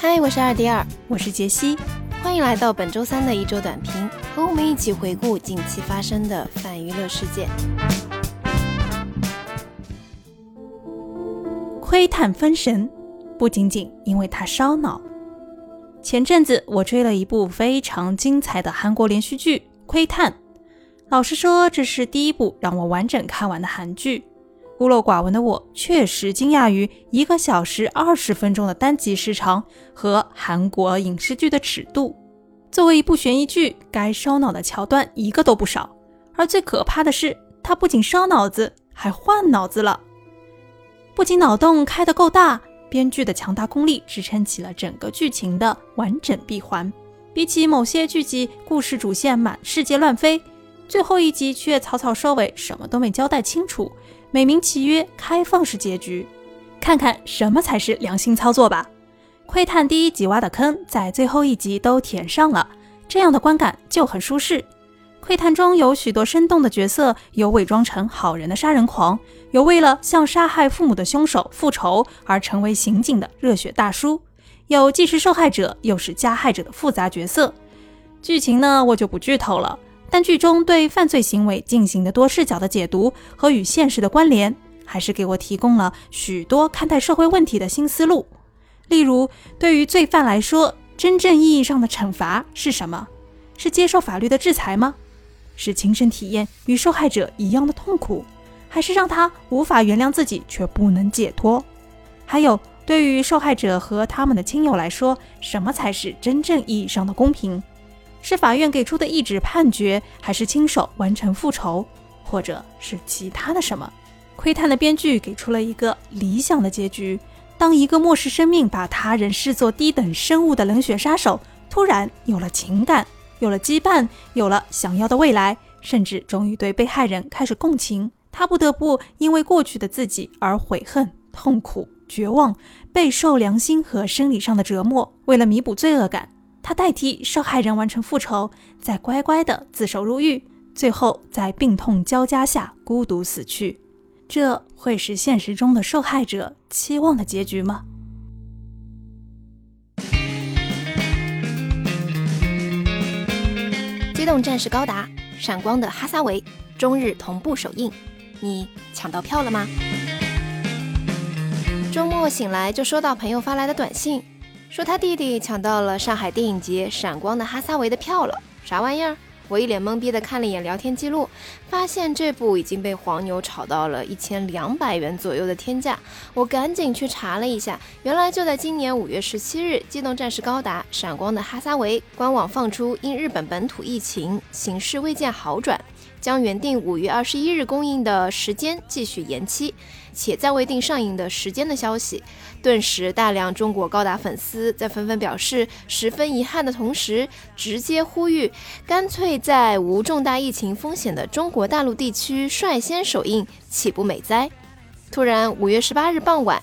嗨，我是二迪二，我是杰西，欢迎来到本周三的一周短评，和我们一起回顾近期发生的泛娱乐事件。窥探封神，不仅仅因为它烧脑。前阵子我追了一部非常精彩的韩国连续剧《窥探》，老实说，这是第一部让我完整看完的韩剧。孤陋寡闻的我确实惊讶于一个小时二十分钟的单集时长和韩国影视剧的尺度。作为一部悬疑剧，该烧脑的桥段一个都不少。而最可怕的是，它不仅烧脑子，还换脑子了。不仅脑洞开得够大，编剧的强大功力支撑起了整个剧情的完整闭环。比起某些剧集，故事主线满世界乱飞，最后一集却草草收尾，什么都没交代清楚。美名其曰开放式结局，看看什么才是良心操作吧。窥探第一集挖的坑，在最后一集都填上了，这样的观感就很舒适。窥探中有许多生动的角色，有伪装成好人的杀人狂，有为了向杀害父母的凶手复仇而成为刑警的热血大叔，有既是受害者又是加害者的复杂角色。剧情呢，我就不剧透了。但剧中对犯罪行为进行的多视角的解读和与现实的关联，还是给我提供了许多看待社会问题的新思路。例如，对于罪犯来说，真正意义上的惩罚是什么？是接受法律的制裁吗？是亲身体验与受害者一样的痛苦，还是让他无法原谅自己却不能解脱？还有，对于受害者和他们的亲友来说，什么才是真正意义上的公平？是法院给出的一纸判决，还是亲手完成复仇，或者是其他的什么？窥探的编剧给出了一个理想的结局：当一个漠视生命、把他人视作低等生物的冷血杀手，突然有了情感，有了羁绊，有了想要的未来，甚至终于对被害人开始共情，他不得不因为过去的自己而悔恨、痛苦、绝望，备受良心和生理上的折磨。为了弥补罪恶感。他代替受害人完成复仇，再乖乖的自首入狱，最后在病痛交加下孤独死去。这会是现实中的受害者期望的结局吗？机动战士高达、闪光的哈撒韦中日同步首映，你抢到票了吗？周末醒来就收到朋友发来的短信。说他弟弟抢到了上海电影节闪光的哈萨维的票了，啥玩意儿？我一脸懵逼的看了一眼聊天记录，发现这部已经被黄牛炒到了一千两百元左右的天价。我赶紧去查了一下，原来就在今年五月十七日，《机动战士高达：闪光的哈萨维》官网放出，因日本本土疫情形势未见好转，将原定五月二十一日公映的时间继续延期。且暂未定上映的时间的消息，顿时大量中国高达粉丝在纷纷表示十分遗憾的同时，直接呼吁干脆在无重大疫情风险的中国大陆地区率先首映，岂不美哉？突然，五月十八日傍晚，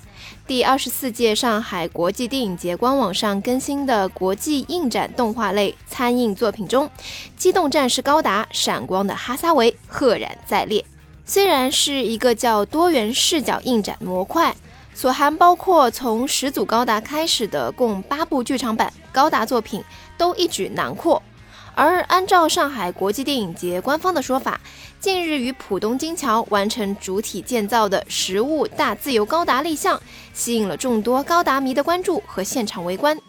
第二十四届上海国际电影节官网上更新的国际映展动画类参映作品中，《机动战士高达：闪光的哈萨维》赫然在列。虽然是一个叫多元视角映展模块，所含包括从始祖高达开始的共八部剧场版高达作品，都一举囊括。而按照上海国际电影节官方的说法，近日于浦东金桥完成主体建造的实物大自由高达立项，吸引了众多高达迷的关注和现场围观。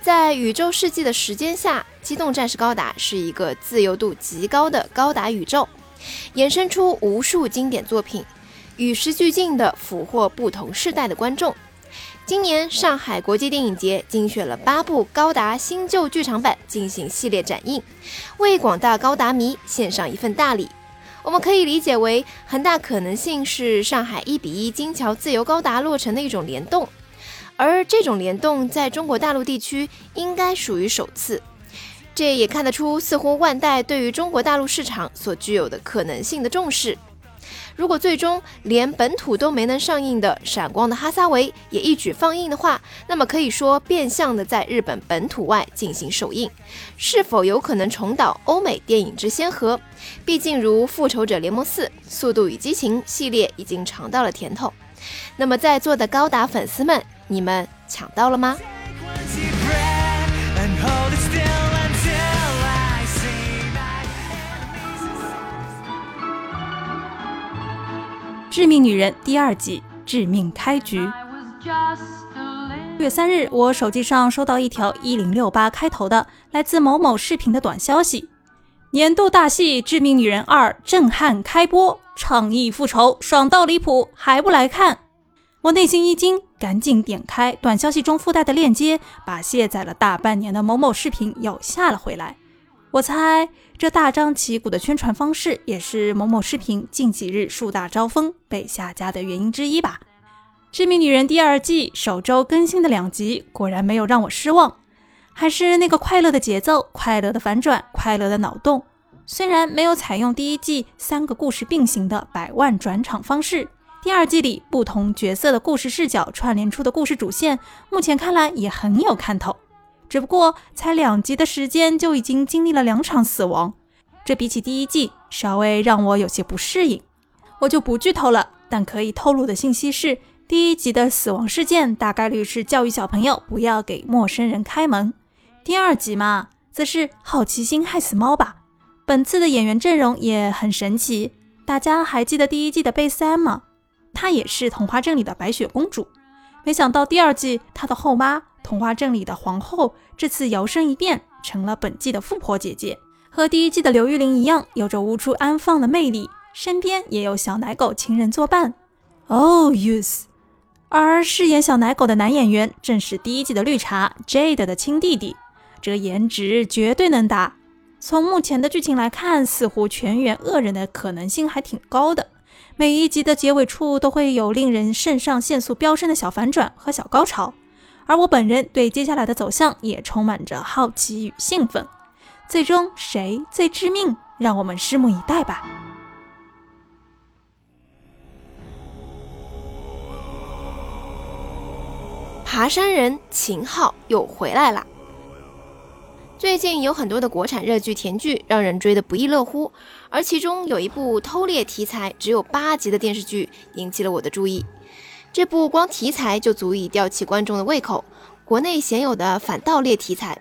在宇宙世纪的时间下，机动战士高达是一个自由度极高的高达宇宙。衍生出无数经典作品，与时俱进地俘获不同世代的观众。今年上海国际电影节精选了八部高达新旧剧场版进行系列展映，为广大高达迷献上一份大礼。我们可以理解为很大可能性是上海一比一金桥自由高达落成的一种联动，而这种联动在中国大陆地区应该属于首次。这也看得出，似乎万代对于中国大陆市场所具有的可能性的重视。如果最终连本土都没能上映的《闪光的哈萨维》也一举放映的话，那么可以说变相的在日本本土外进行首映，是否有可能重蹈欧美电影之先河？毕竟如《复仇者联盟四》《速度与激情》系列已经尝到了甜头。那么在座的高达粉丝们，你们抢到了吗？致命女人》第二季致命开局。月三日，我手机上收到一条一零六八开头的来自某某视频的短消息：年度大戏《致命女人二》震撼开播，倡议复仇，爽到离谱，还不来看？我内心一惊，赶紧点开短消息中附带的链接，把卸载了大半年的某某视频又下了回来。我猜，这大张旗鼓的宣传方式，也是某某视频近几日树大招风被下架的原因之一吧。《致命女人》第二季首周更新的两集，果然没有让我失望，还是那个快乐的节奏、快乐的反转、快乐的脑洞。虽然没有采用第一季三个故事并行的百万转场方式，第二季里不同角色的故事视角串联出的故事主线，目前看来也很有看头。只不过才两集的时间就已经经历了两场死亡，这比起第一季稍微让我有些不适应。我就不剧透了，但可以透露的信息是。第一集的死亡事件大概率是教育小朋友不要给陌生人开门。第二集嘛，则是好奇心害死猫吧。本次的演员阵容也很神奇，大家还记得第一季的贝斯安吗？她也是童话镇里的白雪公主。没想到第二季她的后妈，童话镇里的皇后，这次摇身一变成了本季的富婆姐姐，和第一季的刘玉玲一样，有着无处安放的魅力，身边也有小奶狗情人作伴。Oh yes。而饰演小奶狗的男演员正是第一季的绿茶 Jade 的亲弟弟，这颜值绝对能打。从目前的剧情来看，似乎全员恶人的可能性还挺高的。每一集的结尾处都会有令人肾上腺素飙升的小反转和小高潮，而我本人对接下来的走向也充满着好奇与兴奋。最终谁最致命，让我们拭目以待吧。爬山人秦昊又回来了。最近有很多的国产热剧甜剧让人追得不亦乐乎，而其中有一部偷猎题材只有八集的电视剧引起了我的注意。这部光题材就足以吊起观众的胃口，国内鲜有的反盗猎题材。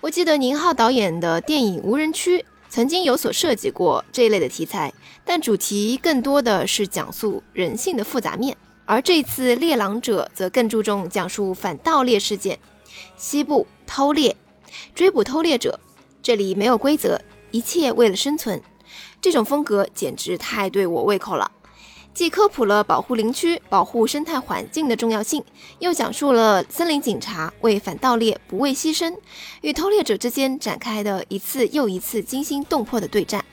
我记得宁浩导演的电影《无人区》曾经有所涉及过这一类的题材，但主题更多的是讲述人性的复杂面。而这次《猎狼者》则更注重讲述反盗猎事件，西部偷猎，追捕偷猎者。这里没有规则，一切为了生存。这种风格简直太对我胃口了，既科普了保护林区、保护生态环境的重要性，又讲述了森林警察为反盗猎不畏牺牲，与偷猎者之间展开的一次又一次惊心动魄的对战。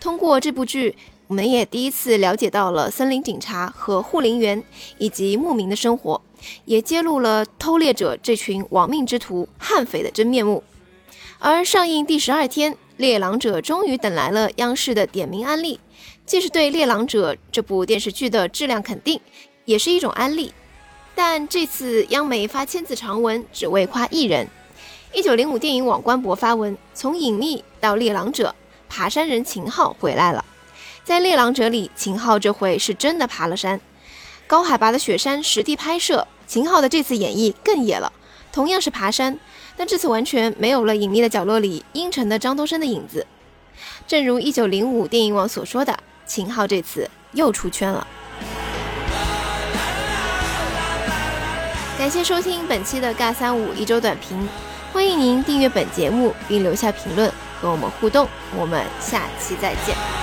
通过这部剧。我们也第一次了解到了森林警察和护林员以及牧民的生活，也揭露了偷猎者这群亡命之徒悍匪的真面目。而上映第十二天，《猎狼者》终于等来了央视的点名安利，既是对《猎狼者》这部电视剧的质量肯定，也是一种安利。但这次央媒发千字长文，只为夸一人。一九零五电影网官博发文，从隐秘到《猎狼者》，爬山人秦昊回来了。在《猎狼者》里，秦昊这回是真的爬了山，高海拔的雪山实地拍摄。秦昊的这次演绎更野了，同样是爬山，但这次完全没有了隐秘的角落里阴沉的张东升的影子。正如一九零五电影网所说的，秦昊这次又出圈了。感谢收听本期的尬三五一周短评，欢迎您订阅本节目并留下评论和我们互动，我们下期再见。